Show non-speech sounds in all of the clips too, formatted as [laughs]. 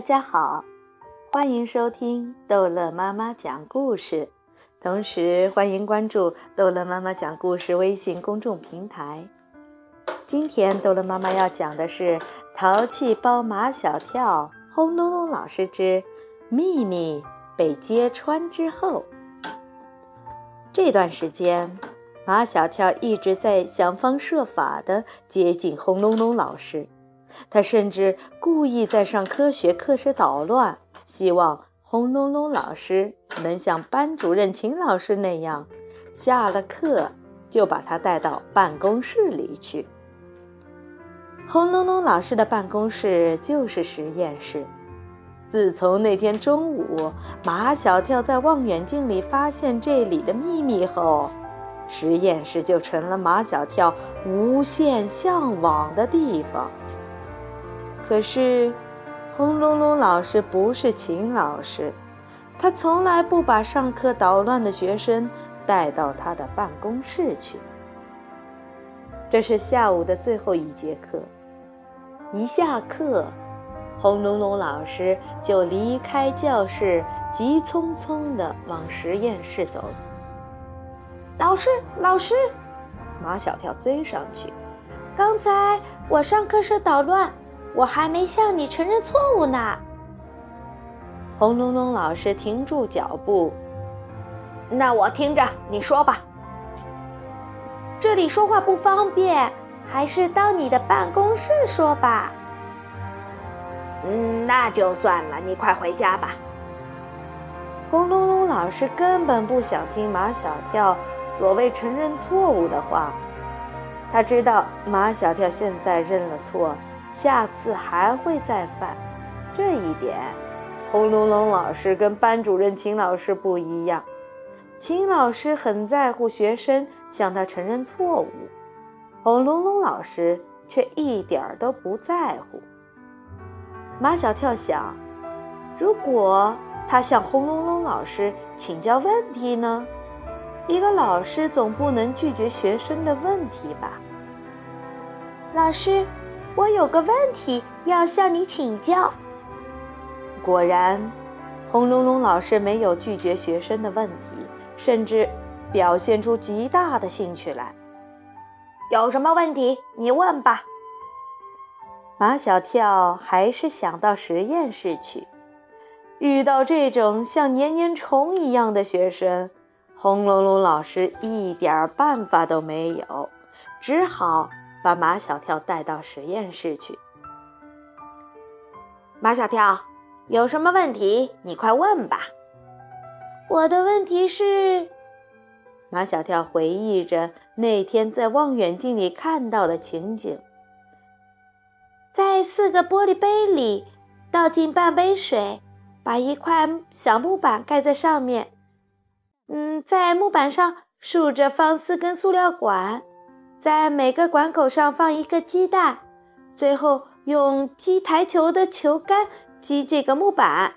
大家好，欢迎收听逗乐妈妈讲故事，同时欢迎关注逗乐妈妈讲故事微信公众平台。今天逗乐妈妈要讲的是《淘气包马小跳》轰隆隆老师之秘密被揭穿之后。这段时间，马小跳一直在想方设法的接近轰隆隆老师。他甚至故意在上科学课时捣乱，希望轰隆隆老师能像班主任秦老师那样，下了课就把他带到办公室里去。轰隆隆老师的办公室就是实验室。自从那天中午马小跳在望远镜里发现这里的秘密后，实验室就成了马小跳无限向往的地方。可是，轰隆隆老师不是秦老师，他从来不把上课捣乱的学生带到他的办公室去。这是下午的最后一节课，一下课，轰隆隆老师就离开教室，急匆匆地往实验室走。老师，老师，马小跳追上去，刚才我上课时捣乱。我还没向你承认错误呢。轰隆隆老师停住脚步，那我听着，你说吧。这里说话不方便，还是到你的办公室说吧。嗯，那就算了，你快回家吧。轰隆隆老师根本不想听马小跳所谓承认错误的话，他知道马小跳现在认了错。下次还会再犯，这一点，轰隆隆老师跟班主任秦老师不一样。秦老师很在乎学生向他承认错误，轰隆隆老师却一点儿都不在乎。马小跳想，如果他向轰隆隆老师请教问题呢？一个老师总不能拒绝学生的问题吧？老师。我有个问题要向你请教。果然，轰隆隆老师没有拒绝学生的问题，甚至表现出极大的兴趣来。有什么问题，你问吧。马小跳还是想到实验室去。遇到这种像黏黏虫一样的学生，轰隆隆老师一点办法都没有，只好。把马小跳带到实验室去。马小跳，有什么问题？你快问吧。我的问题是，马小跳回忆着那天在望远镜里看到的情景：在四个玻璃杯里倒进半杯水，把一块小木板盖在上面。嗯，在木板上竖着放四根塑料管。在每个管口上放一个鸡蛋，最后用击台球的球杆击这个木板，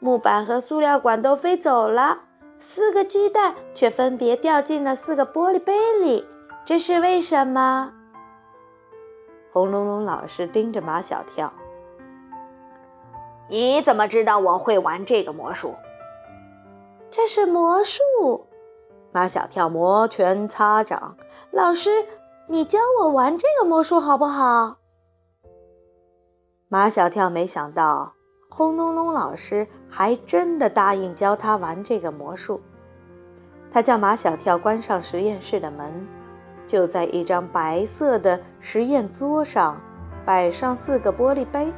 木板和塑料管都飞走了，四个鸡蛋却分别掉进了四个玻璃杯里，这是为什么？轰隆隆老师盯着马小跳，你怎么知道我会玩这个魔术？这是魔术。马小跳摩拳擦掌，老师。你教我玩这个魔术好不好？马小跳没想到，轰隆隆老师还真的答应教他玩这个魔术。他叫马小跳关上实验室的门，就在一张白色的实验桌上摆上四个玻璃杯。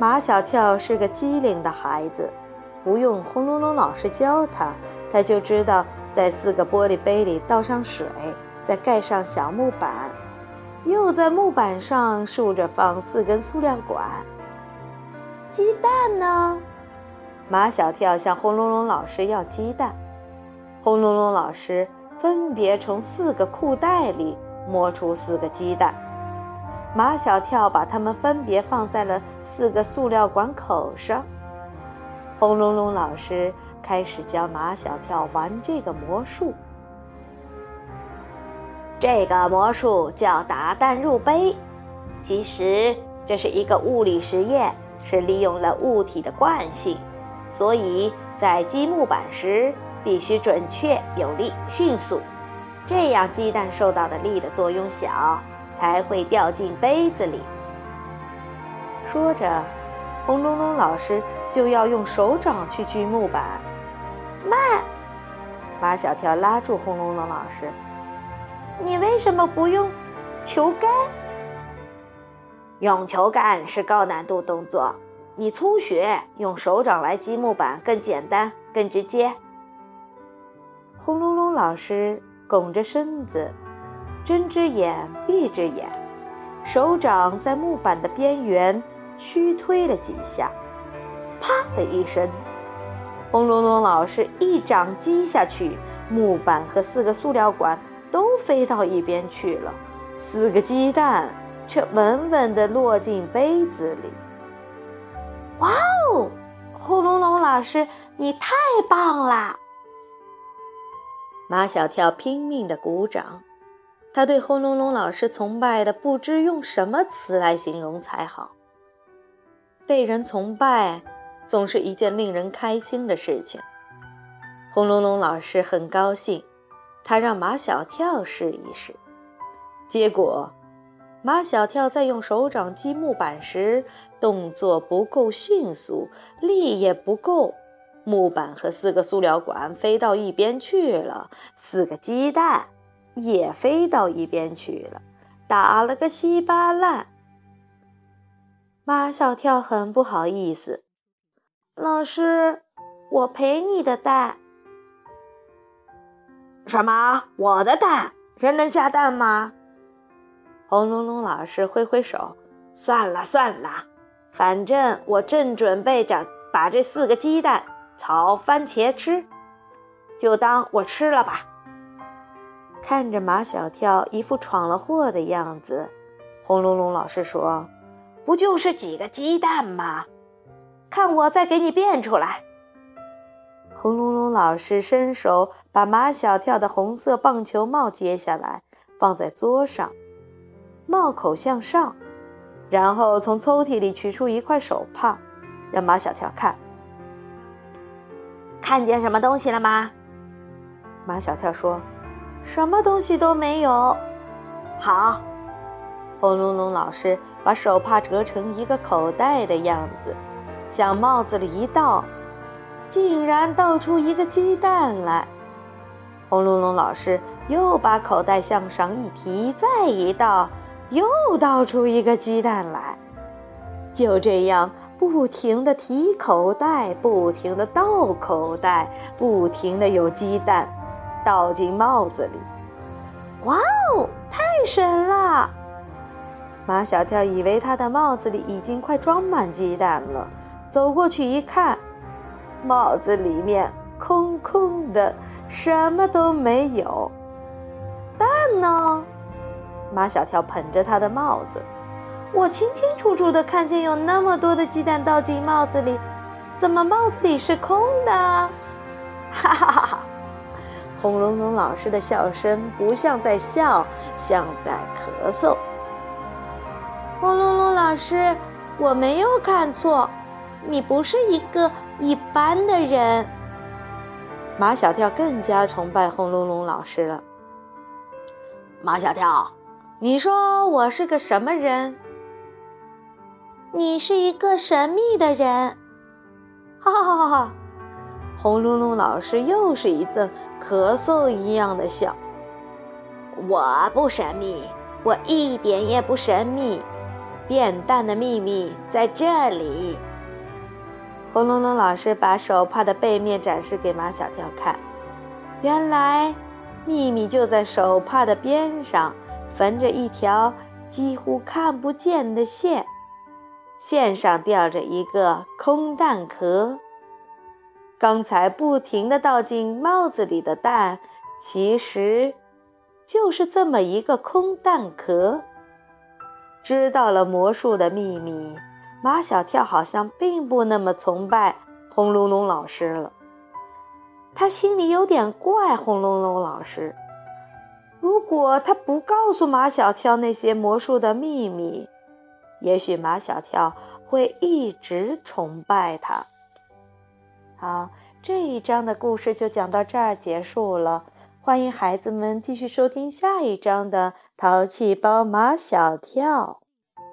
马小跳是个机灵的孩子，不用轰隆隆老师教他，他就知道在四个玻璃杯里倒上水。再盖上小木板，又在木板上竖着放四根塑料管。鸡蛋呢？马小跳向轰隆隆老师要鸡蛋。轰隆隆老师分别从四个裤袋里摸出四个鸡蛋。马小跳把它们分别放在了四个塑料管口上。轰隆隆老师开始教马小跳玩这个魔术。这个魔术叫打蛋入杯，其实这是一个物理实验，是利用了物体的惯性，所以在积木板时必须准确、有力、迅速，这样鸡蛋受到的力的作用小，才会掉进杯子里。说着，轰隆隆老师就要用手掌去锯木板。慢！马小跳拉住轰隆隆老师：“你为什么不用球杆？用球杆是高难度动作，你初学用手掌来击木板更简单、更直接。”轰隆隆老师拱着身子，睁只眼闭只眼，手掌在木板的边缘。虚推了几下，啪的一声，轰隆隆老师一掌击下去，木板和四个塑料管都飞到一边去了，四个鸡蛋却稳稳地落进杯子里。哇哦，轰隆隆老师，你太棒了！马小跳拼命地鼓掌，他对轰隆隆老师崇拜的不知用什么词来形容才好。被人崇拜，总是一件令人开心的事情。轰隆隆老师很高兴，他让马小跳试一试。结果，马小跳在用手掌击木板时，动作不够迅速，力也不够，木板和四个塑料管飞到一边去了，四个鸡蛋也飞到一边去了，打了个稀巴烂。马小跳很不好意思，老师，我赔你的蛋。什么？我的蛋？人能下蛋吗？轰隆隆老师挥挥手，算了算了，反正我正准备着把这四个鸡蛋炒番茄吃，就当我吃了吧。看着马小跳一副闯了祸的样子，轰隆隆老师说。不就是几个鸡蛋吗？看我再给你变出来！轰隆隆老师伸手把马小跳的红色棒球帽揭下来，放在桌上，帽口向上，然后从抽屉里取出一块手帕，让马小跳看。看见什么东西了吗？马小跳说：“什么东西都没有。”好。轰隆隆老师把手帕折成一个口袋的样子，向帽子里一倒，竟然倒出一个鸡蛋来。轰隆隆老师又把口袋向上一提，再一倒，又倒出一个鸡蛋来。就这样，不停地提口袋，不停地倒口袋，不停地有鸡蛋倒进帽子里。哇哦，太神了！马小跳以为他的帽子里已经快装满鸡蛋了，走过去一看，帽子里面空空的，什么都没有。蛋呢？马小跳捧着他的帽子，我清清楚楚的看见有那么多的鸡蛋倒进帽子里，怎么帽子里是空的？哈 [laughs] 哈哈哈！轰隆隆老师的笑声不像在笑，像在咳嗽。轰隆隆老师，我没有看错，你不是一个一般的人。马小跳更加崇拜轰隆隆老师了。马小跳，你说我是个什么人？你是一个神秘的人。哈哈哈哈！轰隆隆老师又是一阵咳嗽一样的笑。我不神秘，我一点也不神秘。变蛋的秘密在这里。轰隆隆老师把手帕的背面展示给马小跳看，原来秘密就在手帕的边上，缝着一条几乎看不见的线，线上吊着一个空蛋壳。刚才不停地倒进帽子里的蛋，其实就是这么一个空蛋壳。知道了魔术的秘密，马小跳好像并不那么崇拜轰隆隆老师了。他心里有点怪轰隆隆老师。如果他不告诉马小跳那些魔术的秘密，也许马小跳会一直崇拜他。好，这一章的故事就讲到这儿结束了。欢迎孩子们继续收听下一章的《淘气包马小跳》。